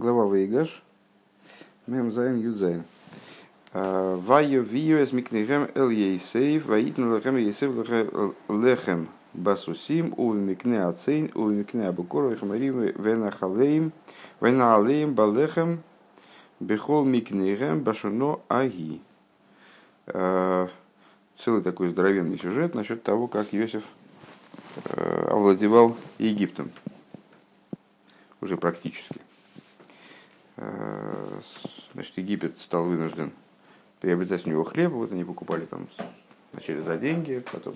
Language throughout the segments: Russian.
глава Вейгаш, מ״ז י״ז. ויביאו את מקניהם אל יוסף, ויתן להם יוסף לחם בסוסים, ובמקנה הצאן, ובמקנה הבקר, ובחמורים וינהלם, וינהלם בלחם, בכל מקניהם בשנה ההוא. Целый такой здоровенный сюжет насчет того, как Иосиф овладевал Египтом. Уже практически. Значит, Египет стал вынужден приобретать у него хлеб, вот они покупали там вначале за деньги, потом,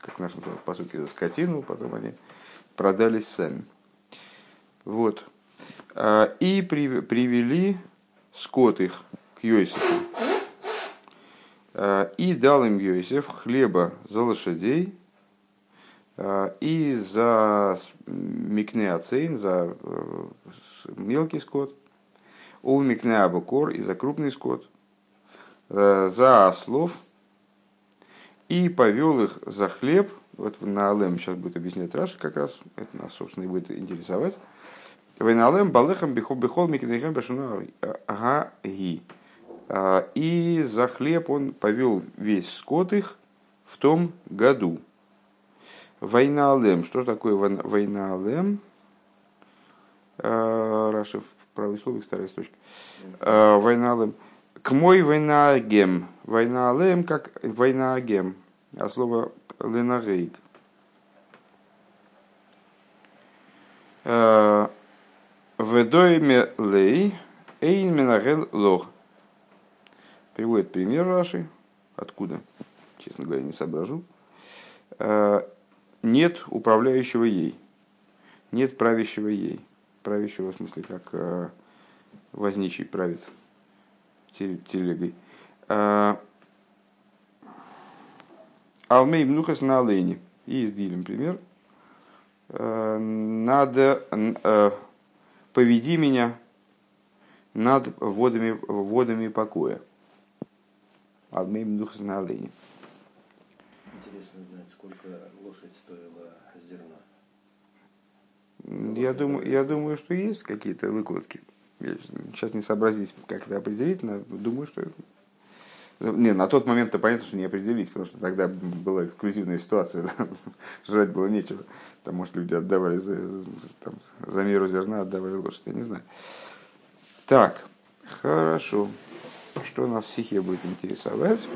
как наш по сути, за скотину, потом они продались сами. Вот. И привели скот их к Йосифу. И дал им Йосиф хлеба за лошадей и за микнеоцейн, за э, мелкий скот, у микнеабукор и за крупный скот – Э, за ослов и повел их за хлеб. Вот на Алем сейчас будет объяснять Раша, как раз это нас, собственно, и будет интересовать. Вейналем балехам бихол микинехем башуна агаги. Э, и за хлеб он повел весь скот их в том году. Войналем. Что такое войналем? Э, Правой слове, вторая строчка. Войналем. К мой война гем. Война алем как война гем. А слово ленагейк. Э, Ведойме лей эйн менагел лох. Приводит пример Раши. Откуда? Честно говоря, не соображу. Э, нет управляющего ей. Нет правящего ей. Правящего в смысле, как э, возничий правит телегой. А, Алмей мнухас на олени. И изгилем пример. А, надо а, поведи меня над водами, водами покоя. Алмей мнухас на олени. Интересно знать, сколько лошадь стоила зерна. Я думаю, я думаю, что есть какие-то выкладки. Я сейчас не сообразить, как это определить, но думаю, что... Не, на тот момент-то понятно, что не определить, потому что тогда была эксклюзивная ситуация, жрать было нечего. Там, может, люди отдавали за, там, за меру зерна, отдавали лошадь, я не знаю. Так, хорошо. Что нас в стихе будет интересовать?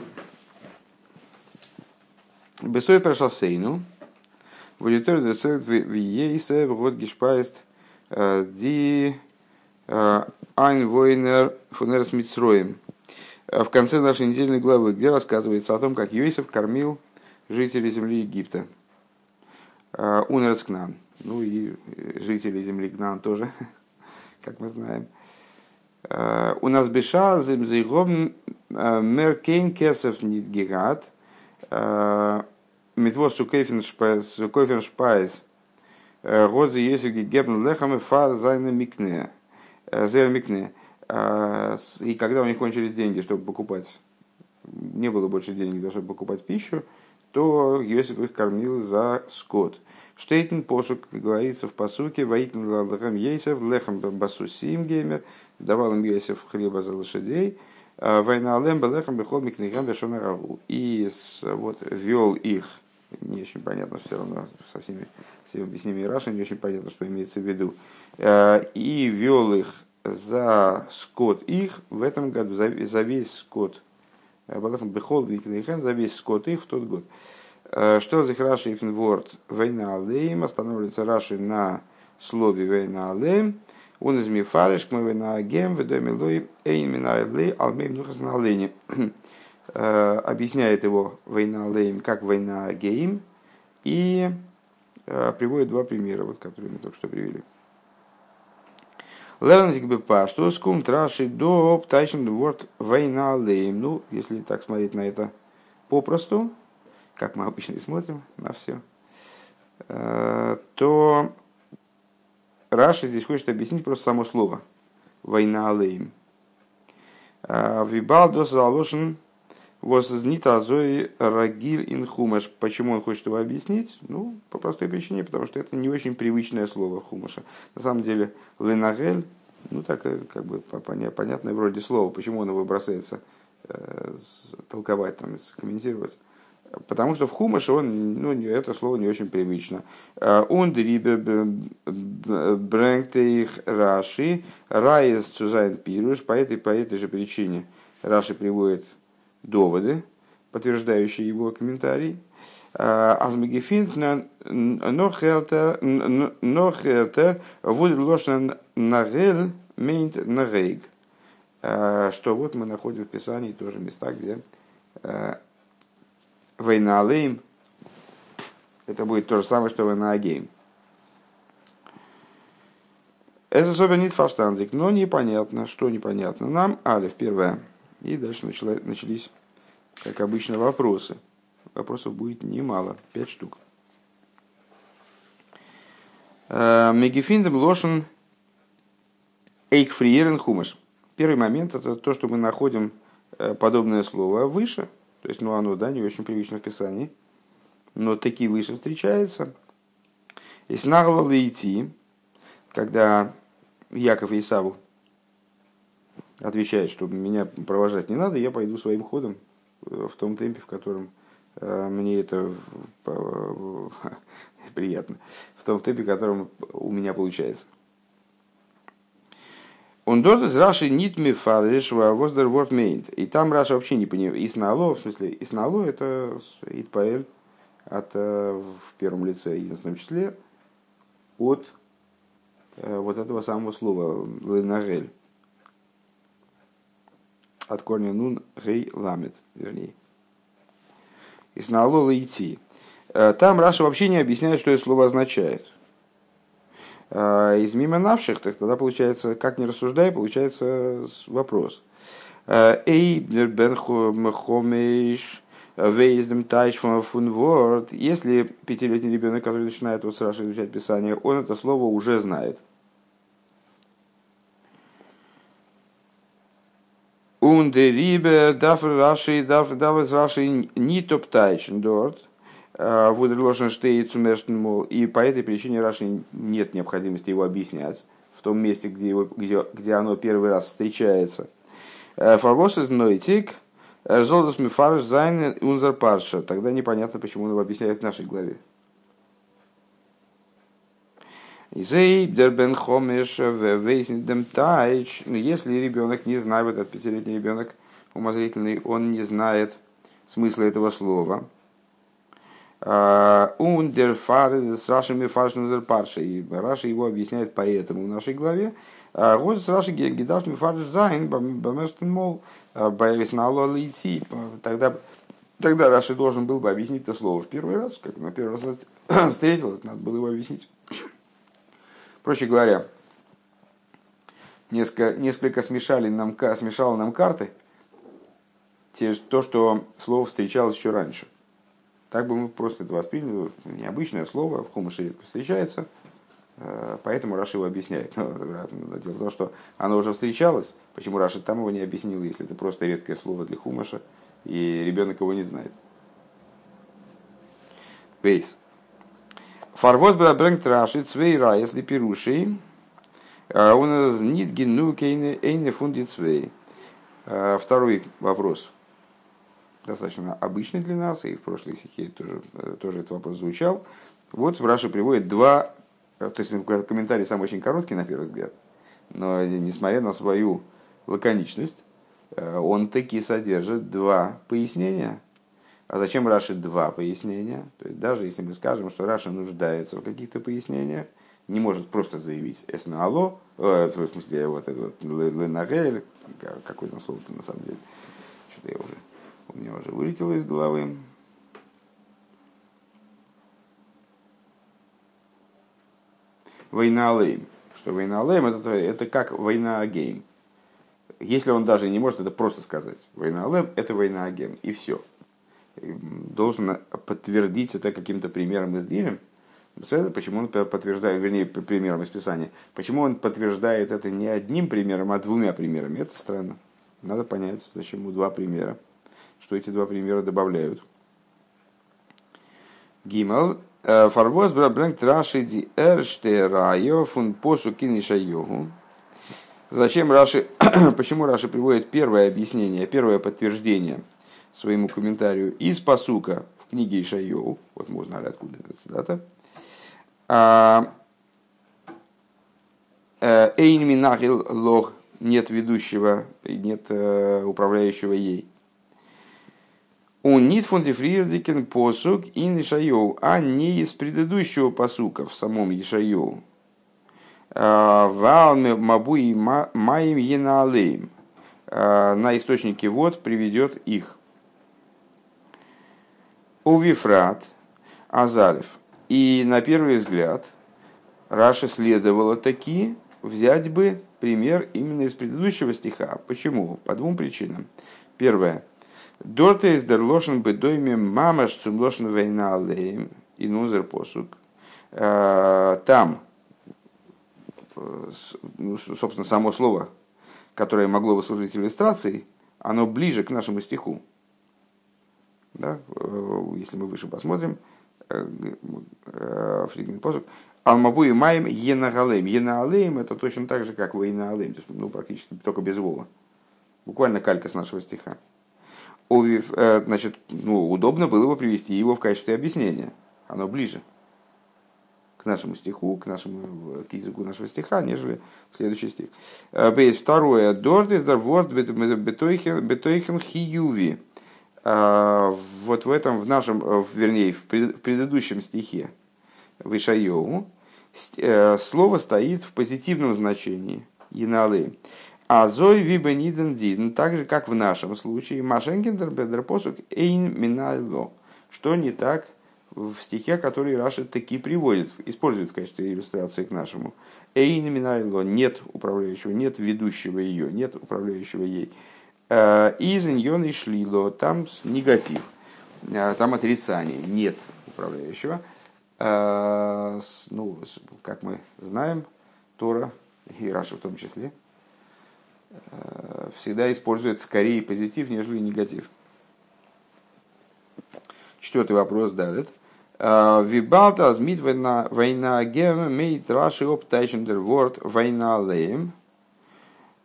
Бесой прошел сейну. В аудитории децелт в год гешпаест э, ди Айн Войнер Фунерс Мицроем. В конце нашей недельной главы, где рассказывается о том, как Йосиф кормил жителей земли Египта. Унерс Кнан. Ну и жители земли Кнан тоже, как мы знаем. У нас беша земзейгом меркейн кесов нидгигат. Митвос сукейфен шпайз. Годзе есик гебн лехам и фар зайна микне. Зермикне. А, и когда у них кончились деньги, чтобы покупать, не было больше денег, чтобы покупать пищу, то Йосиф их кормил за скот. Штейтен посук, говорится в посуке, воитн лахам ейсев, лехам басусим геймер, давал им Йосиф хлеба за лошадей, а, война алем лехам бехол микнигам бешонарагу. И вот вел их, не очень понятно все равно со всеми, всеми объяснениями Раши, не очень понятно, что имеется в виду, а, и вел их за скот их в этом году, за, за весь скот. Бехол за весь скот их в тот год. Э, что за Раши и Финворд Вейна Алейм останавливается Раши на слове Вейна Алейм. Он из Мифариш, мы Вейна Агем, Ведоми Лой, Эйн Мина Алей, Алмейм Нухас на Алейне. Э, объясняет его Вейна Алейм как Вейна Агейм и э, приводит два примера, вот, которые мы только что привели. Лернзик бы что скум траши до птайшн ворд война лейм. Ну, если так смотреть на это попросту, как мы обычно и смотрим на все, э, то Раши здесь хочет объяснить просто само слово война лейм. Э, Вибал дос заложен вознит азой рагиль инхумаш. Почему он хочет его объяснить? Ну, по простой причине, потому что это не очень привычное слово хумаша. На самом деле, לנהל Ну, так, э, как бы, понятное вроде слово, почему он его бросается э, толковать, там, комментировать. Потому что в хумаше он, ну, это слово не очень привычно. און דעריבער ברענגט רש״י, ראיות צו זיין פירוש, по этой, по этой же причине Раши приводит доводы, подтверждающие его комментарий. אז מ׳געפינט нохертер вуд лошен нагель мейнт нагейг. Что вот мы находим в Писании тоже места, где Война Алейм, это будет то же самое, что Война Агейм. Это особенно не фаштанзик, но непонятно, что непонятно. Нам, Алиф, первое. И дальше начала, начались, как обычно, вопросы. Вопросов будет немало, пять штук. Э, Мегефиндем лошен эйкфриерен хумаш. Первый момент это то, что мы находим э, подобное слово выше – то есть, ну, оно, да, не очень привычно в Писании. Но такие выше встречается. И снагла идти, когда Яков и Исаву отвечает, что меня провожать не надо, я пойду своим ходом э, в том темпе, в котором э, мне это приятно, в том темпе, в котором у меня получается. Он дот из Раши нит ми фариш воздер ворд мейнт. И там Раша вообще не понимает. Иснало, в смысле, Иснало это Итпаэль от, э, в первом лице, единственном числе, от э, вот этого самого слова ленагель. От корня нун гей ламет, вернее. Иснало лейти. Э, там Раша вообще не объясняет, что это слово означает. А, из мимо навших, так тогда получается, как не рассуждай, получается вопрос. А, Эй, бен хомеш, вейздем тайш фун ворд. Если пятилетний ребенок, который начинает вот сразу изучать Писание, он это слово уже знает. Darf Rashi, darf, darf Rashi nicht obteichen dort. Э, Вудерлошен мол, и по этой причине Раши нет необходимости его объяснять в том месте, где, его, где, где оно первый раз встречается. Фарвос из Нойтик, Золдос Мифарш Зайн Унзар Парша. Тогда непонятно, почему он его объясняет в нашей главе. Если ребенок не знает, вот этот пятилетний ребенок умозрительный, он не знает смысла этого слова, Ундер с Рашами Фаршнузер Парша. И Раша его объясняет поэтому в нашей главе. Вот с Раши Гидаш Мифарш Зайн, Бамештен Мол, Баявиснало Лейти. Тогда Тогда Раши должен был бы объяснить это слово в первый раз, как на первый раз встретилось, надо было его объяснить. Проще говоря, несколько, несколько смешали нам, смешало нам карты, те, то, что слово встречалось еще раньше. Так бы мы просто это восприняли, необычное слово, в хумыше редко встречается, э, поэтому Раши его объясняет. Но, дело в том, что оно уже встречалось, почему Раши там его не объяснил, если это просто редкое слово для хумыша, и ребенок его не знает. Бейс. Фарвоз брэнгт Раши цвей ра, если пируши, а нас нит гену кейне эйне фунди цвей. Э, второй вопрос достаточно обычный для нас, и в прошлой стихе тоже, тоже этот вопрос звучал. Вот Раша приводит два, э, то есть комментарий сам очень короткий на первый взгляд, но несмотря на свою лаконичность, он таки содержит два пояснения. А зачем Раши два пояснения? То есть даже если мы скажем, что Раши нуждается в каких-то пояснениях, не может просто заявить אתנהלה, э, в смысле вот это вот לנהל, какое там слово-то на самом деле, что-то я уже у меня уже вылетело из головы. וינהלם. Что וינהלם это, это как וינהגם. Если он даже не может это просто сказать. Война Алейм это война Агейм. И все. Должен подтвердить это каким-то примером из Дилем. Почему он подтверждает, вернее, примером из Писания. Почему он подтверждает это не одним примером, а двумя примерами? Это странно. Надо понять, зачем ему два примера что эти два примера добавляют. Гимал. Э, Фарвоз брабрэнк траши ди эрште райо фун посу киниша йогу. Зачем Раши, почему Раши приводит первое объяснение, первое подтверждение своему комментарию из פסוק а в книге Ишайоу, вот мы узнали, откуда эта цитата, а, э, אין מנהל לה, нет ведущего, нет э, управляющего ей. און ניט פון דעם פריערדיקן פסוק אין ישעיהו, а не из предыдущего פסוק а в самом Ишайоу. А, Валме мабуи маим енаалеем. На источнике вод приведет их. Увифрат Азалев. И на первый взгляд Раша следовало таки взять бы пример именно из предыдущего стиха. Почему? По двум причинам. Первое. Дорта из дерлошен бедойме мамаш цумлошен вейна алеем и нузер посук. А, там, ну, собственно, само слово, которое могло бы служить иллюстрацией, оно ближе к нашему стиху. Да? Э, если мы выше посмотрим, э, э, Фригин посук, Алмабу и Маем Енагалем. Енагалем это точно так же, как Вейнагалем, то есть, ну, практически только без Вова. Буквально калька с нашего стиха. Значит, ну, удобно было бы привести его в качестве объяснения. Оно ближе к нашему стиху, к, нашему, к языку нашего стиха, нежели следующий стих. Бейс второе. Дорт из дарворд бетойхен хиюви. А, вот в этом, в нашем, э, вернее, в предыдущем стихе в Ишайову э, слово стоит в позитивном значении. Иналы. А зой вибе ниден диден, так же, как в нашем случае, Машенкиндер бедер посук эйн минайло. Что не так в стихе, который Раша таки приводит, использует в качестве иллюстрации к нашему. Эйн минайло, нет управляющего, нет ведущего ее, нет управляющего ей. Э, из нее шлило, там негатив, э, там отрицание, нет управляющего. Э, ну, как мы знаем, Тора и Раша в том числе, всегда использует скорее позитив, нежели негатив. Четвертый вопрос далит. Вибалта азмит война гем мейт раши оптайшендер ворд война леем –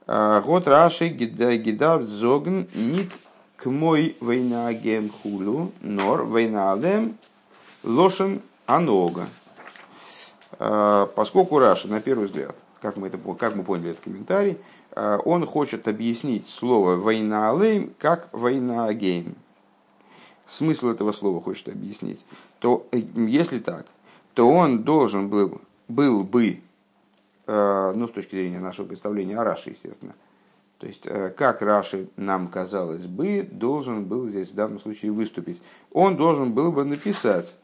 Год Раши Гидар Зогн нит к мой войнагем хулу, нор войналем лошен анога. Поскольку Раши, на первый взгляд, как мы, это, как мы поняли этот комментарий, он хочет объяснить слово «война алейм» как «война агейм». Смысл этого слова хочет объяснить. То э, если так, то он должен был, был бы ну, с точки зрения нашего представления о Раше, естественно. То есть, э, как Раши нам казалось бы, должен был здесь в данном случае выступить. Он должен был бы написать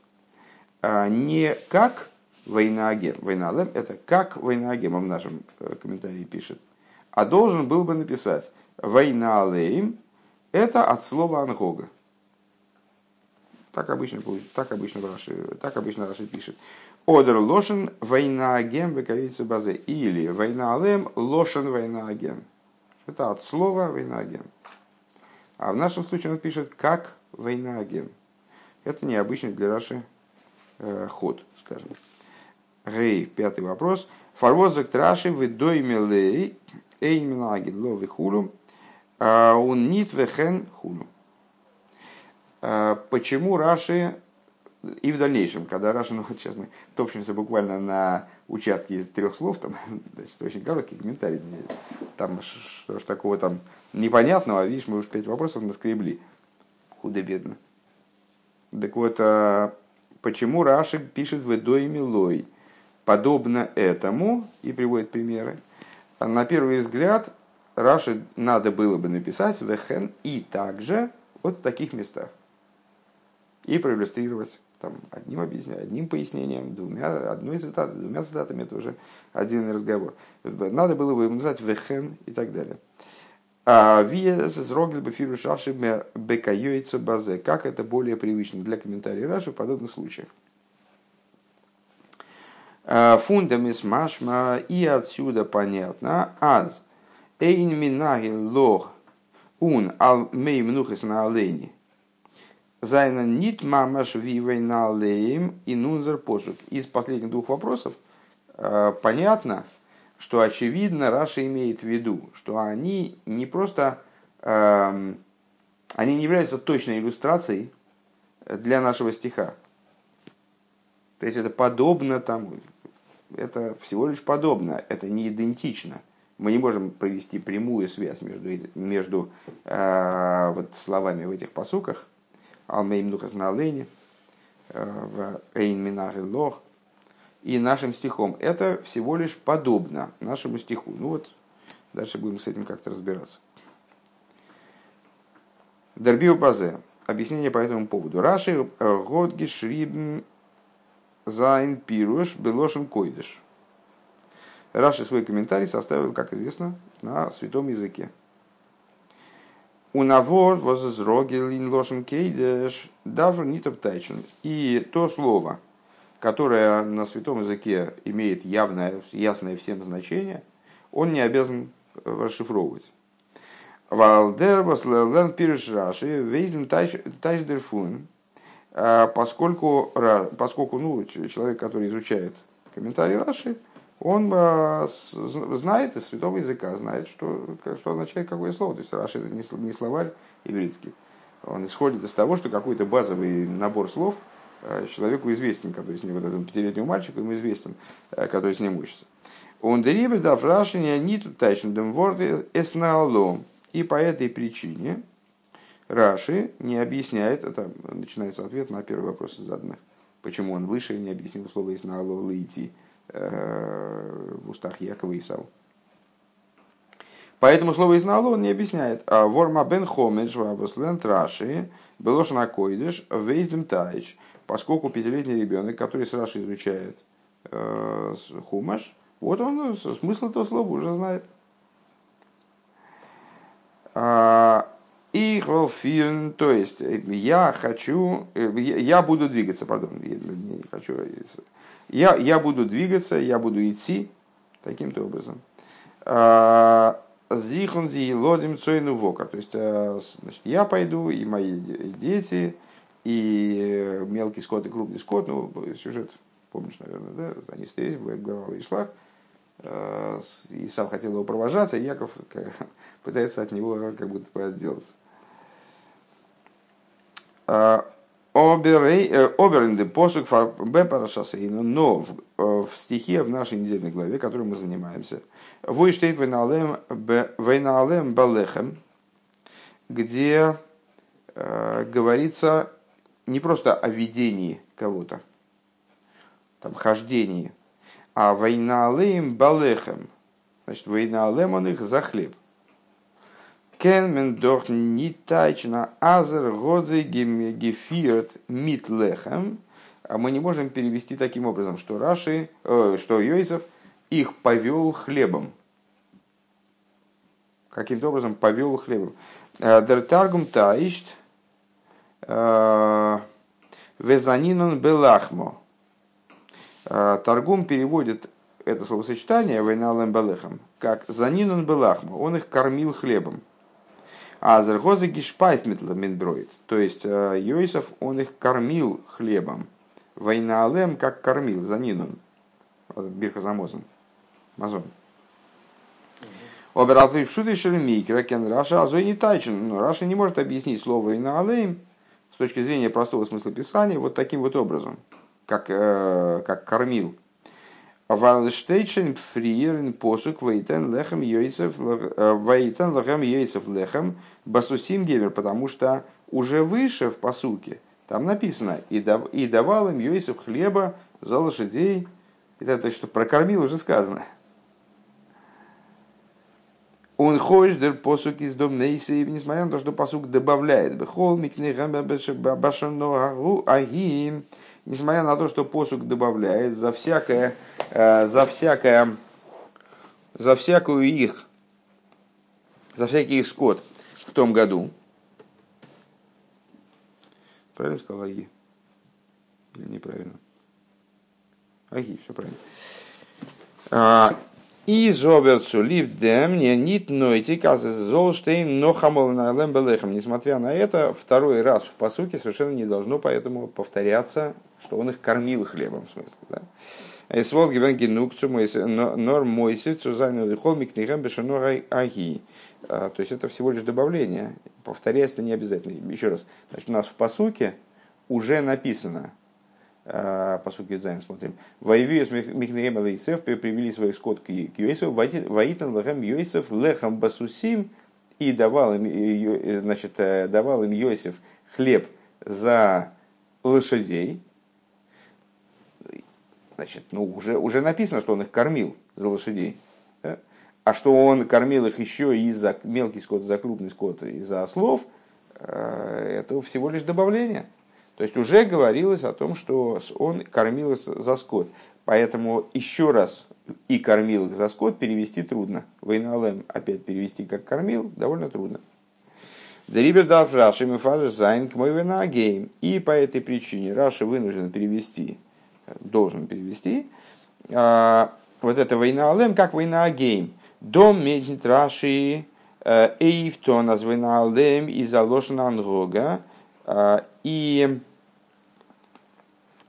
а не как Войнаагем, Войналем, это как Войнаагем, в нашем э, комментарии пишет, а должен был бы написать Войналеем, это от слова Ангога. Так обычно, так обычно, Раши, так обычно Раши пишет. Одер лошен война агем выковица базе. Или война алем лошен война агем. Это от слова война агем. А в нашем случае он пишет как война агем. Это необычный для Раши э, ход, скажем. Рей, пятый вопрос. Фарвозак траши в доймелей эйминагид лови хулу. А он нит вехен хулу. А почему Раши и в дальнейшем, когда Раша, ну вот сейчас мы топчемся буквально на участке из трех слов, там, значит, очень короткий комментарий, там что ж такого там непонятного, видишь, мы уже пять вопросов наскребли. Худо-бедно. Так вот, а почему Раши пишет в Эдой Милой? Подобно этому, и приводит примеры, на первый взгляд Раши надо было бы написать Вехен и также вот в таких местах. И проиллюстрировать там, одним, объяснением, одним пояснением, двумя, одной цитатой, двумя цитатами, это уже отдельный разговор. Надо было бы ему назвать вехен и так далее. А базе. Как это более привычно для комментариев Раши в подобных случаях. А, Фундамис машма и отсюда понятно. Аз эйн минаги лох ун ал мей мнухес на олени. Зайна нит мамаш вивейна леем и нунзер посук. Из последних двух вопросов э, понятно, что очевидно Раша имеет в виду, что они не просто, эм, они не являются точной иллюстрацией для нашего стиха. То есть это подобно тому, это всего лишь подобно, это не идентично. Мы не можем провести прямую связь между, между э, вот, словами в этих посуках. Алмейм Духас на Олене, э, в Эйн Минах Лох, и нашим стихом. Это всего лишь подобно нашему стиху. Ну вот, дальше будем с этим как-то разбираться. Дербио Пазе. Объяснение по этому поводу. Раши э, Годги Шрибн Зайн Пируш Белошин Койдыш. Раши свой комментарий составил, как известно, на святом языке. У навор воззрогелин лошен кейдеш давр нитов тайчен. И то слово, которое на святом языке имеет явное, ясное всем значение, он не обязан расшифровывать. Валдер вослерн пирш Раши вейзлен тайшдерфун, а поскольку, поскольку ну, человек, который изучает комментарий Раши, он а, знает из святого языка, знает, что, что означает какое слово. То есть Раши это не словарь ивритский. Он исходит из того, что какой-то базовый набор слов а, человеку известен, который с ним, вот этому пятилетнему мальчику ему известен, который с ним учится. Он дерибер дав Раши не они тут тайчен дем ворды эснаалом. И по этой причине Раши не объясняет, это начинается ответ на первый вопрос из заданных, почему он выше не объяснил слово «иснаало идти э, в устах Якова и Исау. Поэтому слово «изнало» он не объясняет. А ворма бен хомедж вабуслен траши белошна койдыш вейздем таич. Поскольку пятилетний ребенок, который с Раши изучает э, хумаш, вот он смысл этого слова уже знает. А, и хвалфирн, то есть я хочу, я буду двигаться, пардон, не хочу, я, я буду двигаться, я буду идти таким-то образом. А, Зихунди лодим цойну вокар. То есть а, значит, я пойду, и мои дети, и мелкий скот, и крупный скот. Ну, сюжет, помнишь, наверное, да? Они встретились, глава вышла. И сам хотел его провожать, а Яков пытается от него как будто отделаться. А, Оберинде посук Б парашасейну, но в, э, в стихе в нашей недельной главе, которой мы занимаемся, Войштейт Вейнаалем Балехем, где э, говорится не просто о видении кого-то, там, хождении, а Вейнаалем Балехем, значит, Вейнаалем он их за хлеб. Кенмен дох не тайчна азер годзе гефирт. А мы не можем перевести таким образом, что Раши, э, что Йосиф их повел хлебом. Каким-то образом повел хлебом. Э, дер таргум таишт э, везанинон белахмо. Э, Таргум переводит это словосочетание вейналем белехом как занинон белахмо. Он их кормил хлебом. А зергозы гишпайс минброид. То есть э, Йосиф, он их кормил хлебом. Война Алем как кормил за Нином. Бирха Замозан. Мазон. Обератый в шуты шелемикера кен Раша, а не тайчен. Но Раша не может объяснить слово «Война Алем» с точки зрения простого смысла писания вот таким вот образом, как, э, как кормил. Валштейчен фриерин посук вейтен лехем йойсев вейтен лехем йойсев лехем басусим гевер, потому что уже выше в посуке там написано и, дав, и давал им йойсев хлеба за лошадей. Это то, что прокормил, уже сказано. Он ходит дер посук из дом нейсеев, несмотря на то, что посук добавляет. Микнехам башану агим несмотря на то, что посук добавляет за всякое, э, за всякое, за всякую их, за всякий их скот том году. Правильно сказал Аги? Или неправильно? Аги, все правильно. А, и зоберцу ливдем не нит нойти золштейн но хамолнаэлем белехем. Несмотря на это, второй раз в посуке совершенно не должно поэтому повторяться, что он их кормил хлебом, в смысле. Да? Свол гивен генук норм мойси цузайну лихол книгам бешанор аги. То есть это всего лишь добавление. Повторяется не обязательно. Еще раз. Значит, у нас в посуке уже написано, а, по сути Дзайн смотрим. ויביאו את מקניהם אל יוסף привели свой скот к Йосифу, ויתן להם יוסף לחם בסוסים, и давал им, значит, э, давал им Йосиф хлеб за лошадей. Значит, ну, уже, уже написано, что он их кормил за лошадей. Да? А что он кормил их еще и за мелкий скот, за крупный скот, и за ослов, э, это всего лишь добавление. То есть уже говорилось о том, что он кормил их за скот. Поэтому еще раз и кормил их за скот перевести трудно. וינהלם опять перевести как кормил довольно трудно. דעריבער דארף רש״י מפרש זיין כמו וינהגם. И по этой причине Раши вынужден перевести, должен перевести, а, вот это וינהלם как וינהגם. דא מיינט ניט רש״י э, אויפטאן אז וינהלם איז א לשון הנהגה. А, и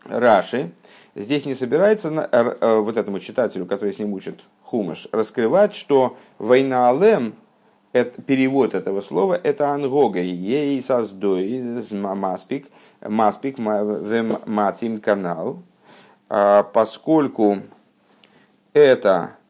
Раши здесь не собирается э, э, вот этому читателю, который с ним учит Хумаш, раскрывать, что וינהלם, это, перевод этого слова, это הנהגה, ей создой, маспик, маспик, матим канал, а поскольку это, э,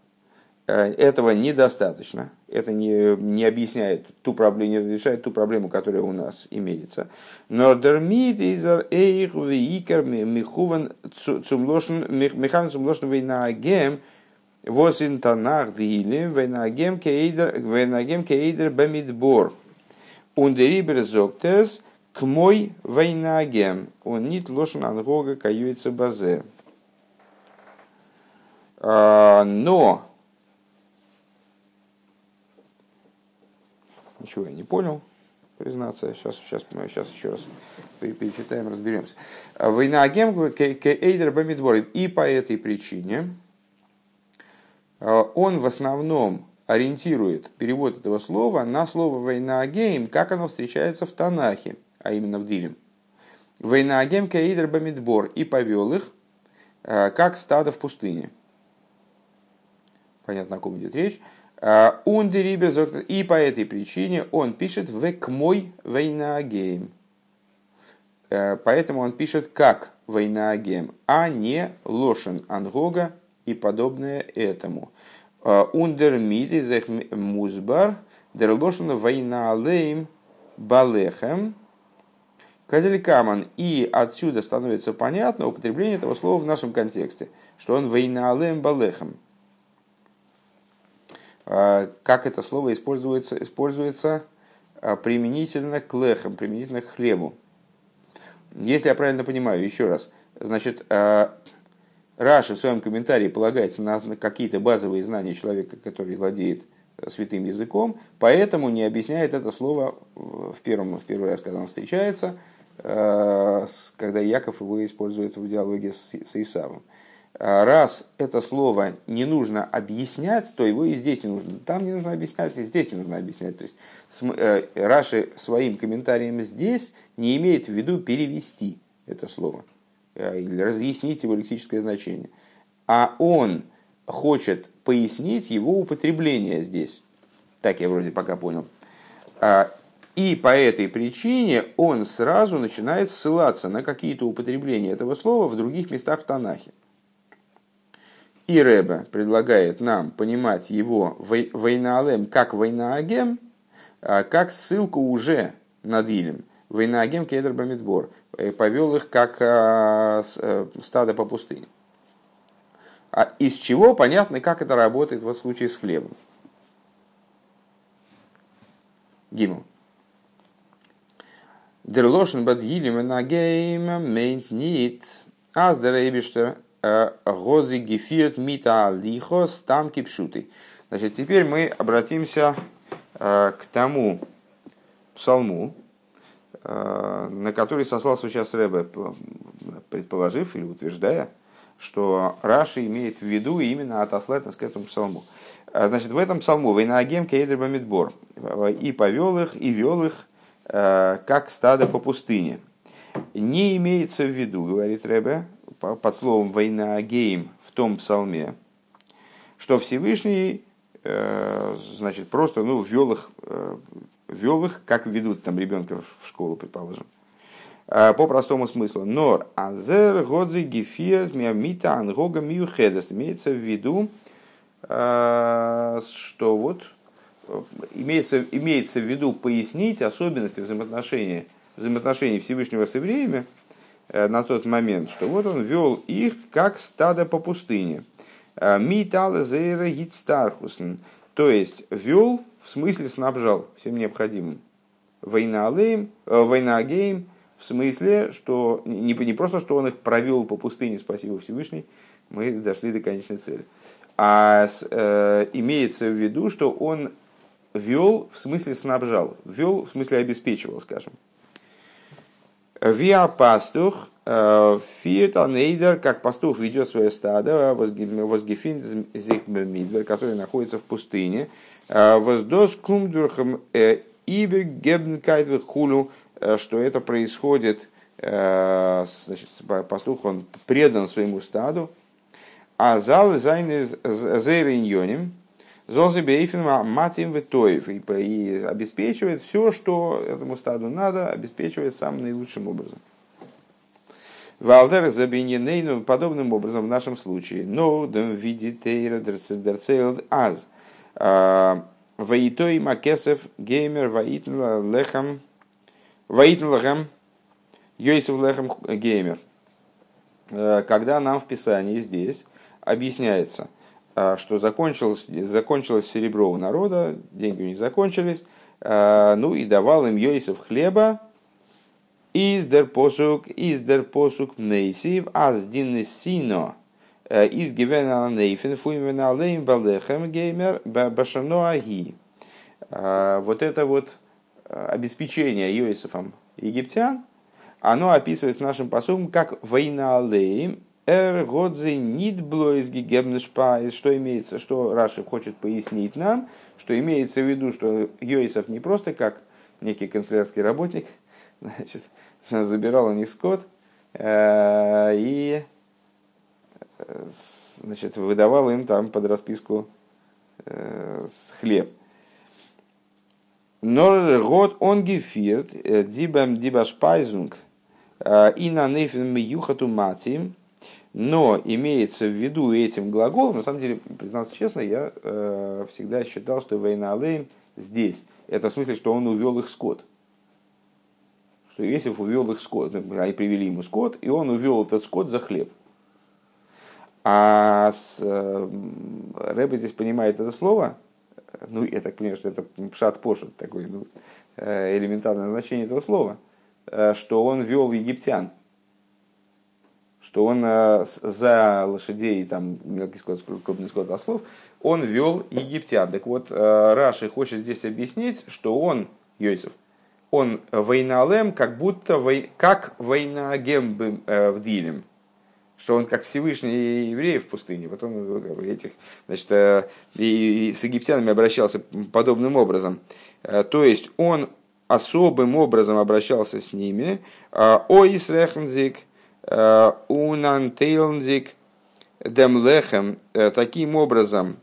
этого недостаточно, это не, не объясняет ту проблему, не решает ту проблему, которая у нас имеется. Но дермит изер эйх вейкер михуван цумлошен механ цумлошен вейнагем восин танах дилем вейнагем кейдер вейнагем кейдер бамидбор. Ундерибер зоктес к мой вейнагем. Он нит лошен ангога каюется базе. А, но Ничего я не понял, признаться. Сейчас, сейчас, сейчас еще раз перечитаем, разберемся. Война агем эйдер бамидбор. И по этой причине э, он в основном ориентирует перевод этого слова на слово война агейм, как оно встречается в Танахе, а именно в Дилем. וינהגם כעדר במדבר. И повел их, э, как стадо в пустыне. Понятно, о ком идет речь. А, и по этой причине он пишет «כמו וינהגם». Э, поэтому он пишет как וינהגם, а не לשון הנהגה и подобное этому. Э, און דערמיט איז אויך מוסבר דער לשון וינהלם балехем Казелькаман. И отсюда становится понятно употребление этого слова в нашем контексте, что он вейнаалейм балехем – а, как это слово используется, используется а, применительно к лехам, применительно к хлебу. Если я правильно понимаю, еще раз, значит, а, Раша в своем комментарии полагается на какие-то базовые знания человека, который владеет святым языком, поэтому не объясняет это слово в, первом, в первый раз, когда он встречается, когда Яков его использует в диалоге с, с Исавом. А раз это слово не нужно объяснять, то его и здесь не нужно. Там не нужно объяснять, и здесь не нужно объяснять. То есть э, Раши своим комментарием здесь не имеет в виду перевести это слово э, или разъяснить его лексическое значение. А он хочет пояснить его употребление здесь. Так я вроде пока понял. А, и по этой причине он сразу начинает ссылаться на какие-то употребления этого слова в других местах в Танахе. И Рэбе предлагает нам понимать его войнаалем как войнаагем, а как ссылку уже над Илем. Войнаагем кедр бамидбор. Повел их как а, э, стадо по пустыне. А из чего понятно, как это работает в случае с хлебом. Гимл. Дерлошен бад Илем нагейм мейнт нит. Аз дер Гози гефирт мита лихо там кипшуты. Значит, теперь мы обратимся э, к тому псалму, э, на который сослался сейчас Рэбе, предположив или утверждая, что Раши имеет в виду именно отослать нас к этому псалму. Э, значит, в этом псалму «וינהגם כעדר במדבר» и повел их, и вел их, как стадо по пустыне. Не имеется в виду, говорит Рэбе, под словом «וינהגם» в том псалме, что Всевышний значит, просто ну, ввел их, ввел их, как ведут там ребенка в школу, предположим. По простому смыслу. Нор азер годзи гефир миамита ангога миухедес. Имеется в виду, что вот имеется, имеется в виду пояснить особенности взаимоотношений, взаимоотношений Всевышнего с евреями э, на тот момент, что вот он вел их как стадо по пустыне. Э, מיט אלע זייערע הצטרכותן. То есть вел, в смысле снабжал всем необходимым. וינהלם, э, וינהגם, в смысле, что не, не просто, что он их провел по пустыне, спасибо Всевышний, мы дошли до конечной цели. А э, имеется в виду, что он вел, в смысле снабжал, вел, в смысле обеспечивал, скажем. ווי א פאסטוך, э, פירט как пастух ведет свое стадо, возгефин зихмидвер, который находится в пустыне, э, воздос кумдурхам э, ибер гебнкайт хулю, что это происходит, значит, пастух, он предан своему стаду, а зал зайны зейриньоним, Зозы Бейфин Матим Ветоев и обеспечивает все, что этому стаду надо, обеспечивает самым наилучшим образом. Валдер Забиньенейну подобным образом в нашем случае. Но дем видит дерцейл аз. А, Ваитой Макесов Геймер Ваитн Лехам Ваитн Лехам Йосиф Лехам Геймер. А, когда нам в Писании здесь объясняется – что закончилось, закончилось серебро у народа, деньги у них закончились, а, ну и давал им Йосиф хлеба, из дер посук, из дер посук нейсив, аз сино, э, из гивена нейфен, фуимена лейм балдехем геймер, башано аги. А, вот это вот обеспечение Йосифом египтян, оно описывается нашим посуком как война алеем, Эр годзе нит блоиз гигебнешпайс, что имеется, что Раши хочет пояснить нам, что имеется в виду, что Йосиф не просто как некий канцелярский работник, значит, забирал у них скот э, и значит, выдавал им там под расписку э, хлеб. Нор год он гефирт, э, дибам дибашпайзунг, и на нефен миюхату матим, но имеется в виду этим глаголом, на самом деле, признаться честно, я э, всегда считал, что война Алейм здесь, это в смысле, что он увел их скот. Что Иосиф увел их скот, они привели ему скот, и он увел этот скот за хлеб. А с, э, Рэбе здесь понимает это слово, ну, я так понимаю, что это пшат пошут такой, ну, э, элементарное значение этого слова, э, что он вел египтян – что он э, за лошадей, там, мелкий скот, крупный скот, ослов, он вел египтян. Так вот, э, Раши хочет здесь объяснить, что он, Йосиф, он войналем, как будто вой, как войнагем э, в Дилем. Что он как Всевышний еврей в пустыне. Вот он этих, значит, и, с египтянами обращался подобным образом. То есть он особым образом обращался с ними. О Исрехнзик, Унантейлнзик демлехем, э, таким образом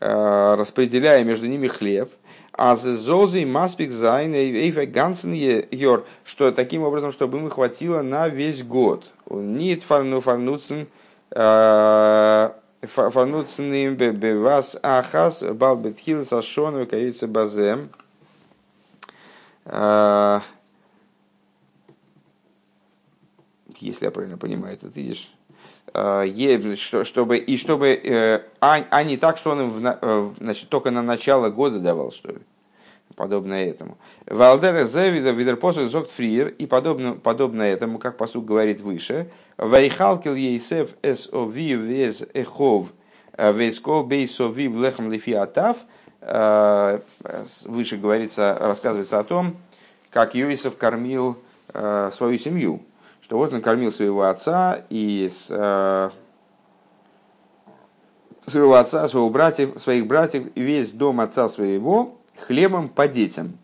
э, распределяя между ними хлеб, а зозой маспик зайн гансен йор, что таким образом, чтобы им хватило на весь год. Нит фарну фарнуцен фарнуцен им бевас ахас балбетхил сашону каица базем. Если я правильно понимаю этот видишь, а, чтобы, и чтобы, э, а, а не так, что он им э, значит, только на начало года давал, что ли, подобно этому. Валдера Зевида Видерпосу Зокт Фриер и подобно, подобно этому, как посуд говорит выше, Вайхалкил Ейсев Эсови Вез Эхов э, Вейскол Бейсови Лехам Лефиатав выше говорится, рассказывается о том, как Юисов кормил свою семью, что вот он кормил своего отца и с, э, своего отца, своего братьев, своих братьев и весь дом отца своего хлебом по детям.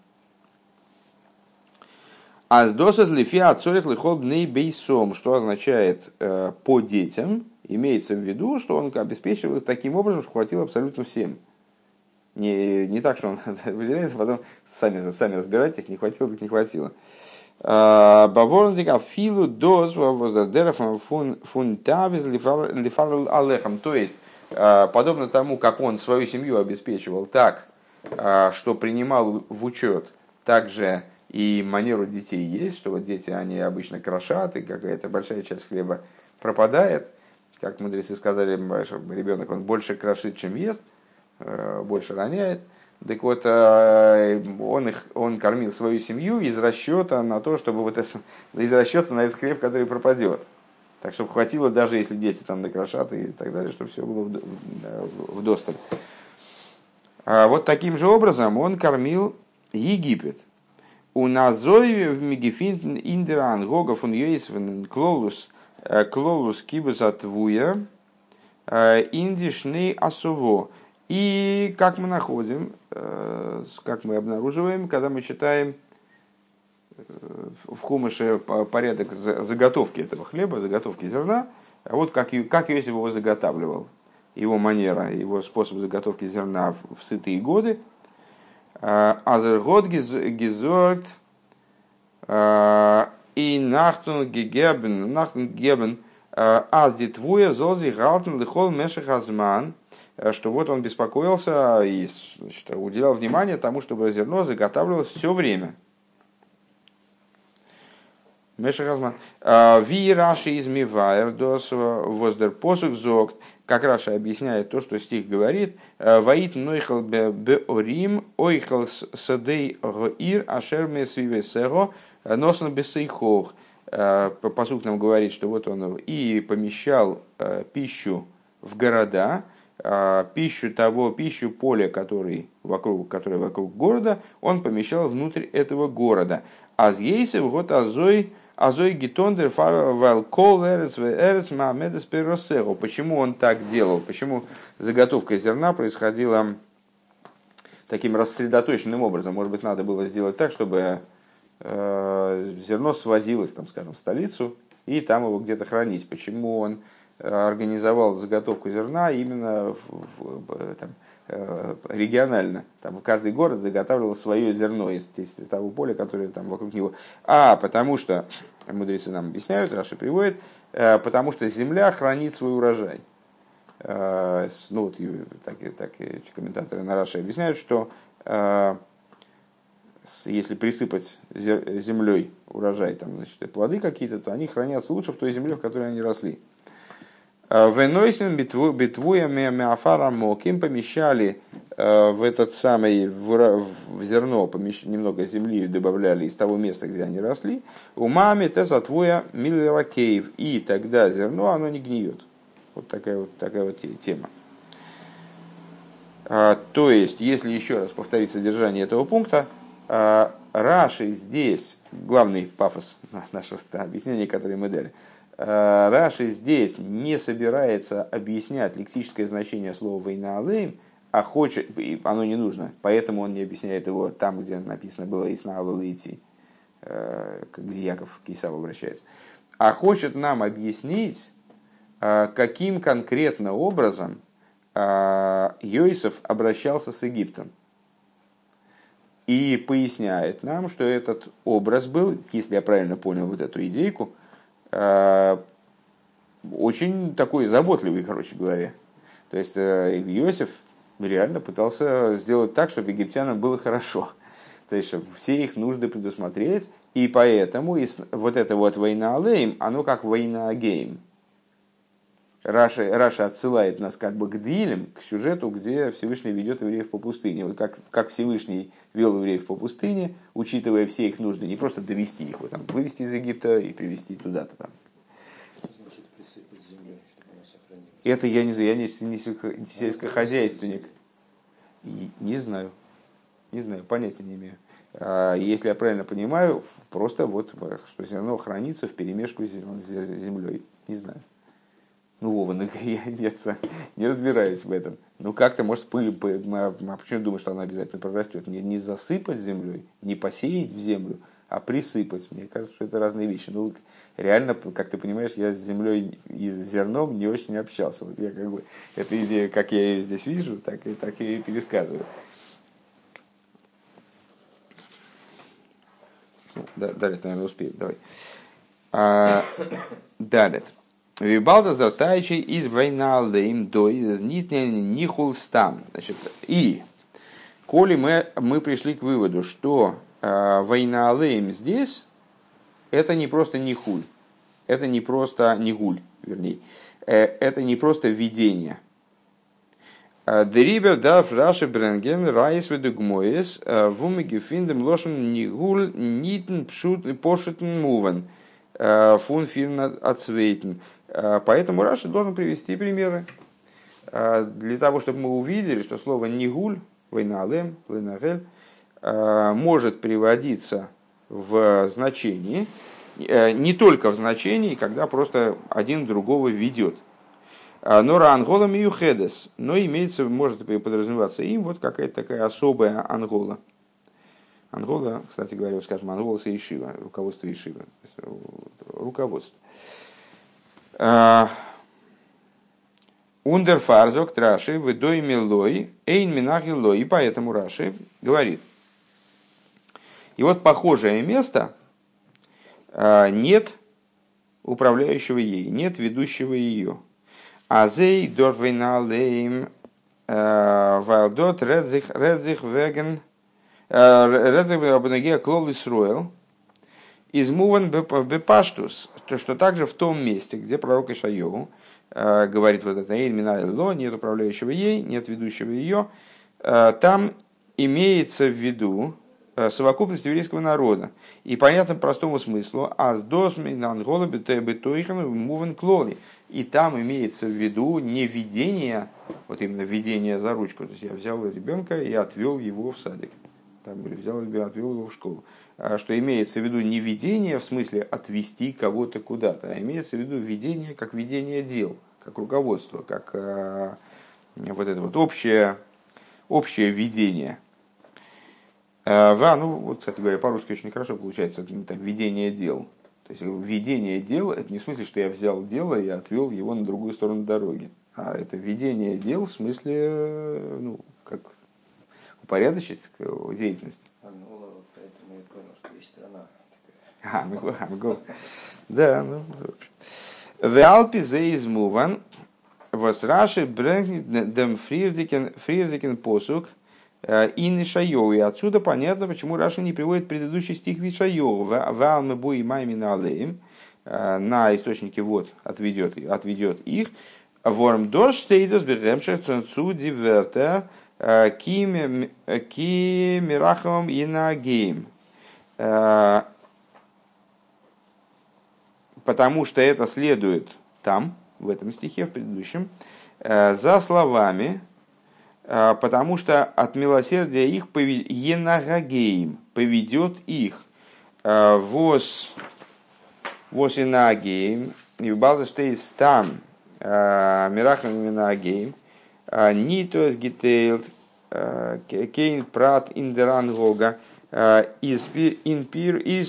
А с досыз лифи отцорих лихол бней бейсом, что означает э, по детям, имеется в виду, что он обеспечивает таким образом, что хватило абсолютно всем. Не, не так, что он выделяет, а потом сами, сами разбирайтесь, не хватило, так не хватило. Баворнзик филу доз воздердеров фун тавиз лифар алехам. То есть, подобно тому, как он свою семью обеспечивал так, что принимал в учет также и манеру детей есть, что вот дети, они обычно крошат, и какая-то большая часть хлеба пропадает. Как мудрецы сказали, ребенок он больше крошит, чем ест, э, больше роняет. Так вот, э, он, их, он кормил свою семью из расчета на то, чтобы вот это, из расчета на этот хлеб, который пропадет. Так, чтобы хватило, даже если дети там накрошат и так далее, чтобы все было в, в досталь. А вот таким же образом он кормил Египет. У Назоеве в Мегефинтен Индеран Гога фун Йейсвен Клолус э, Клолус Кибусатвуя э, Индишный Асуво. И как мы находим, как мы обнаруживаем, когда мы читаем в Хумыше порядок заготовки этого хлеба, заготовки зерна, а вот как, как Иосиф его заготавливал, его манера, его способ заготовки зерна в сытые годы – Азергот гизорт и нахтун гегебен, нахтун гебен, аз дитвуя зози галтен лихол мешах азман, что вот он беспокоился и значит, уделял внимание тому, чтобы зерно заготавливалось все время. Мешахазман. Ви раши из Мивайр дос воздер посук зогт как Раша объясняет то, что стих говорит, «Э, «Ваит нойхал беорим, ойхал садей ир ашерме свивесеро, э, носан бесейхох». Э, Посук нам говорит, что вот он и помещал пищу в города, пищу того, пищу поля, который вокруг, который вокруг города, он помещал внутрь этого города. Аз ейсев год азой Азой гитондер фарвал кол эрец эрец маамедес перосеру. Почему он так делал? Почему заготовка зерна происходила таким рассредоточенным образом? Может быть, надо было сделать так, чтобы э, зерно свозилось, там, скажем, в столицу, и там его где-то хранить. Почему он организовал заготовку зерна именно в, в, там, Э, регионально. Там каждый город заготавливал свое зерно из, из того поля, которое там вокруг него. А потому что, мудрецы нам объясняют, Раша приводит, э, потому что земля хранит свой урожай. Э, ну, вот, так, так комментаторы на Раши объясняют, что если присыпать землей урожай, там, значит, плоды какие-то, то они хранятся лучше в той земле, в которой они росли. Венойсен битвуями миафара моким помещали э, в этот самый в зерно немного земли добавляли из того места, где они росли. У мамы тесатвуя миллеракеев. И тогда зерно оно не гниет. Вот такая вот, такая вот тема. А, то есть, если еще раз повторить содержание этого пункта, а, Раши здесь, главный пафос нашего объяснения, которое мы дали – Раши здесь не собирается объяснять лексическое значение слова «война алейм», а хочет, оно не нужно, поэтому он не объясняет его там, где написано было «Исна алалейти», э, где Яков к Исаву обращается, а хочет нам объяснить, э, каким конкретно образом Йосиф обращался с Египтом. И поясняет нам, что этот образ был, если я правильно понял вот эту идейку – Э, очень такой заботливый, короче говоря. То есть э, Иосиф реально пытался сделать так, чтобы египтянам было хорошо. То есть, чтобы все их нужды предусмотреть. И поэтому вот это вот וינהלם, оно как וינהגם. Раши, Раши отсылает нас как бы к Теилим, к сюжету, где Всевышний ведет евреев по пустыне. Вот как, как Всевышний вел евреев по пустыне, учитывая все их нужды, не просто довести их, вот, там, вывести из Египта и привести туда-то там. Это я не знаю, я не, не, сельскохозяйственник. Не знаю. Не знаю, понятия не имею. А, если я правильно понимаю, просто вот, что зерно хранится в перемешку с землей. Не знаю. Ну, Вова, ну, я нет, не разбираюсь в этом. Ну, как-то, может, пыль, пыль, а почему думаю, что она обязательно прорастет? Не, не засыпать землей, не посеять в землю, а присыпать. Мне кажется, что это разные вещи. Ну, реально, как ты понимаешь, я с землей и с зерном не очень общался. Вот я как бы, эта идея, как я ее здесь вижу, так и, так и пересказываю. Ну, да, далее, наверное, успеем. Давай. А, далее. Вибалда зартайчий из война лейм до из нихул стам. Значит, и коли мы, мы пришли к выводу, что э, война лейм здесь, это не просто нихуль, это не просто нигуль, вернее, э, это не просто видение. Дерибер дав раши бренген райс ведугмоес вумиги финдем лошен нигуль нитн пшут пошутен мувен фун фин отцвейтен. Поэтому Раши должен привести примеры для того, чтобы мы увидели, что слово нигуль, войналем, ленагель, может приводиться в значении, не только в значении, когда просто один другого ведет. А, но ангола миюхедес, но имеется, может подразумеваться им вот какая-то такая особая ангола. Ангола, кстати говоря, скажем, ангола Ишива, руководство Ишива, руководство. А, Ундерфарзок Траши, выдой милой, эйн минахи лой, и поэтому Раши говорит. И вот похожее место а, нет управляющего ей, нет ведущего ее. Азей дорвейналейм э, вайлдот редзих веген э, редзих клол Исруэл измуван бепаштус, то что также в том месте, где пророк Ишайову э, говорит вот это «Эйн ло», нет управляющего ей, нет ведущего ее, там имеется в виду совокупность еврейского народа. И понятно простому смыслу, аз досми нангола бетойхан мувен клоли – и там имеется в виду не видение, вот именно видение за ручку. То есть я взял ребенка и отвел его в садик. Там, взял и отвел его в школу. А что имеется в виду не видение в смысле отвести кого-то куда-то, а имеется в виду видение как видение дел, как руководство, как а, вот это вот общее, общее видение. А, ну, вот, кстати говоря, по-русски очень хорошо получается, так, видение дел. То есть введение дел, это не в смысле, что я взял дело и отвел его на другую сторону дороги. А это введение дел в смысле, ну, как упорядочить деятельность. А, ну, поэтому я понял, что есть страна такая. А, могу, а, могу. Да, ну, в Алпе заизмуван, was Раши bringt dem Фрирзикен посук, Э, и Нишайову. И отсюда понятно, почему Раша не приводит предыдущий стих Вишайову. Валмы буи маймина алеем. Э, на источнике вот отведет, отведет их. Ворм дорш стейдос бегемшах цунцу дивертер э, ки мирахом и нагейм. Потому что это следует там, в этом стихе, в предыдущем, за словами, потому что от милосердия их енагагеем поведет их воз воз инагеем и балдештейс там мирахам инагеем нитос гитейлд кейн прат индерангога из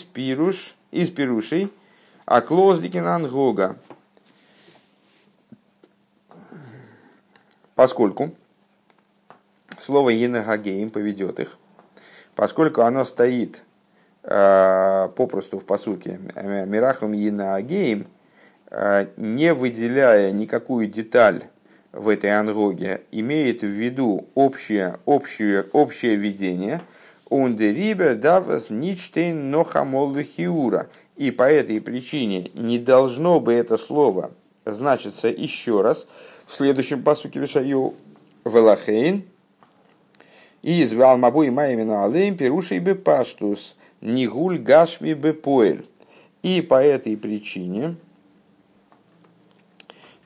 пируш из пирушей а клоздикин ангога поскольку слово «енагагеем» поведет их, поскольку оно стоит попросту в посуке «мирахом енагагеем», э, не выделяя никакую деталь в этой ангоге, имеет в виду общее, общее, общее видение «ундерибер давас ничтейн нохамолы хиура». И по этой причине не должно бы это слово значиться еще раз в следующем посуке Вишаю Велахейн, и звал мабу и именно алейм перушей бы паштус, нигуль гашми бы поэль. И по этой причине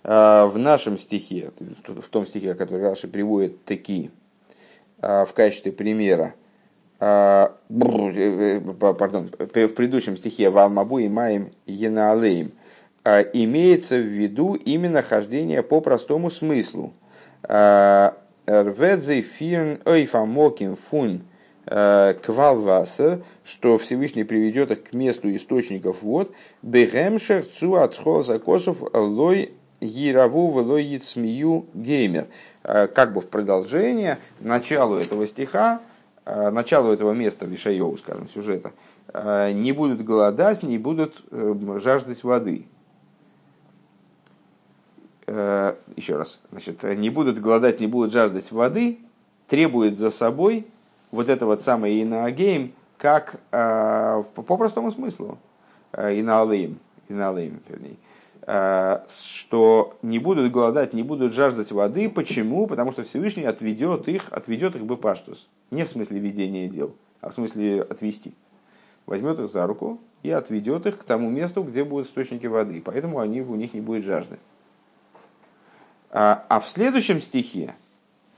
в нашем стихе, в том стихе, который Раши приводит такие а, в качестве примера, а, э, э, пардон, в предыдущем стихе «Валмабу и маем енаалеем» имеется в виду именно хождение по простому смыслу. Рведзе фирн ойфа моким фун квалвасер, что Всевышний приведет их к месту источников вод, бегемшер цу отхол закосов лой Гираву велой яцмию геймер. Как бы в продолжение началу этого стиха, началу этого места בישעיהו, скажем, сюжета, не будут голодать, не будут жаждать воды. Еще раз, значит, не будут голодать, не будут жаждать воды, требует за собой вот это вот самое ינהגם, как по простому смыслу, ינהלם, ינהלם, вернее, Э, что не будут голодать, не будут жаждать воды. Почему? Потому что Всевышний отведет их, отведет их бепаштус. Не в смысле ведения дел, а в смысле отвести. Возьмет их за руку и отведет их к тому месту, где будут источники воды. Поэтому они, у них не будет жажды. А, а в следующем стихе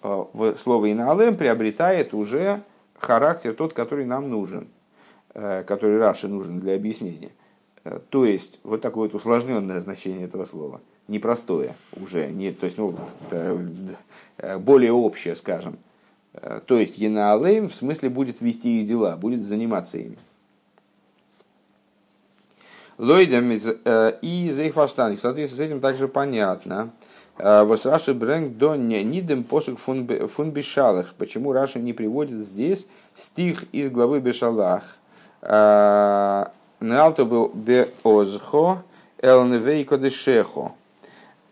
э, слово «иналем» приобретает уже характер тот, который нам нужен, э, который Раши нужен для объяснения – Э, то есть, вот такое вот усложненное значение этого слова, непростое уже, не, то есть, ну, э, более общее, скажем. Э, то есть, Енаалейм в смысле будет вести их дела, будет заниматься ими. Лойдам и Зейхваштан. В соответствии с этим также понятно. Вот Раши Брэнк до Нидем посук фун Бешалах. Почему Раши не приводит здесь стих из главы Бешалах? Налто был беозхо элневей кодешехо.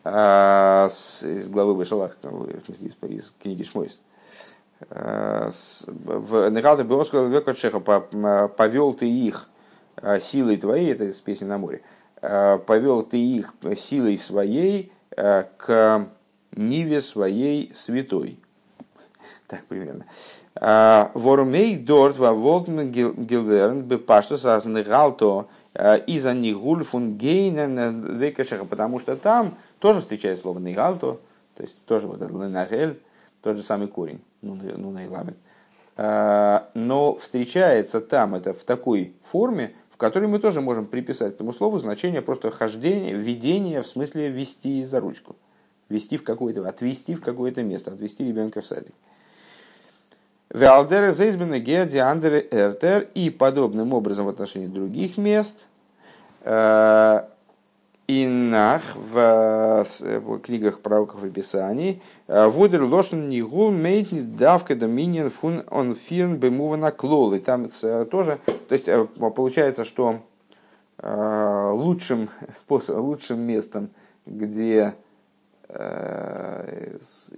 А, из главы Бешалах, из книги Шмойс. А, в Налто беозхо элневей кодешехо. Повел ты их а, силой твоей, это из песни на море, повел ты их силой своей к ниве своей святой. Так примерно. Вормей дорт во волтмен гилдерн бепаштус аз негалто из анигуль фун гейнен векашеха, потому что там тоже встречается слово негалто, то есть тоже вот этот ленагель, тот же самый корень, ну, ну найламет. Но встречается там это в такой форме, в которой мы тоже можем приписать этому слову значение просто хождение, введение в смысле вести за ручку, вести в какое-то, отвести в какое-то место, отвести ребенка в садик. Валдеры Зейзбена Геди Андеры Эртер и подобным образом в отношении других мест. Э, Инах в, книгах пророков и писаний. Э, Водер лошен нигул мейтни давка доминион фун он фирн бемува на клол. И там тоже, то есть э, получается, что лучшим способом, лучшим местом, где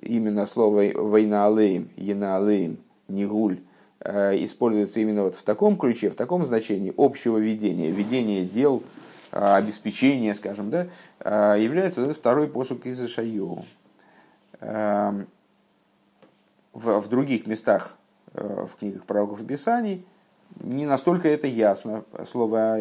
именно слово война алейм, алейм, нигуль э, используется именно вот в таком ключе, в таком значении общего ведения, ведения дел, э, обеспечения, скажем, да, э, является вот этот второй посук из Ишайоу. Эм, в, в других местах в книгах пророков писаний не настолько это ясно. Слово,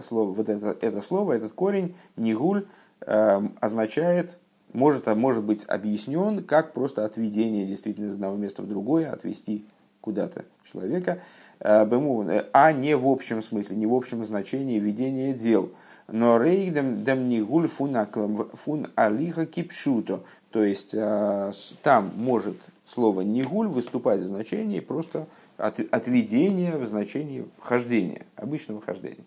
слово, вот это, это слово, этот корень, нигуль, эм, означает может, а может быть объяснен как просто отведение действительно из одного места в другое, отвести куда-то человека, э, а не в общем смысле, не в общем значении ведения дел. Но рейгдем дем нигуль фун алиха кипшуто. То есть э, там может слово нигуль выступать в значении просто от, отведения в значении хождения, обычного хождения.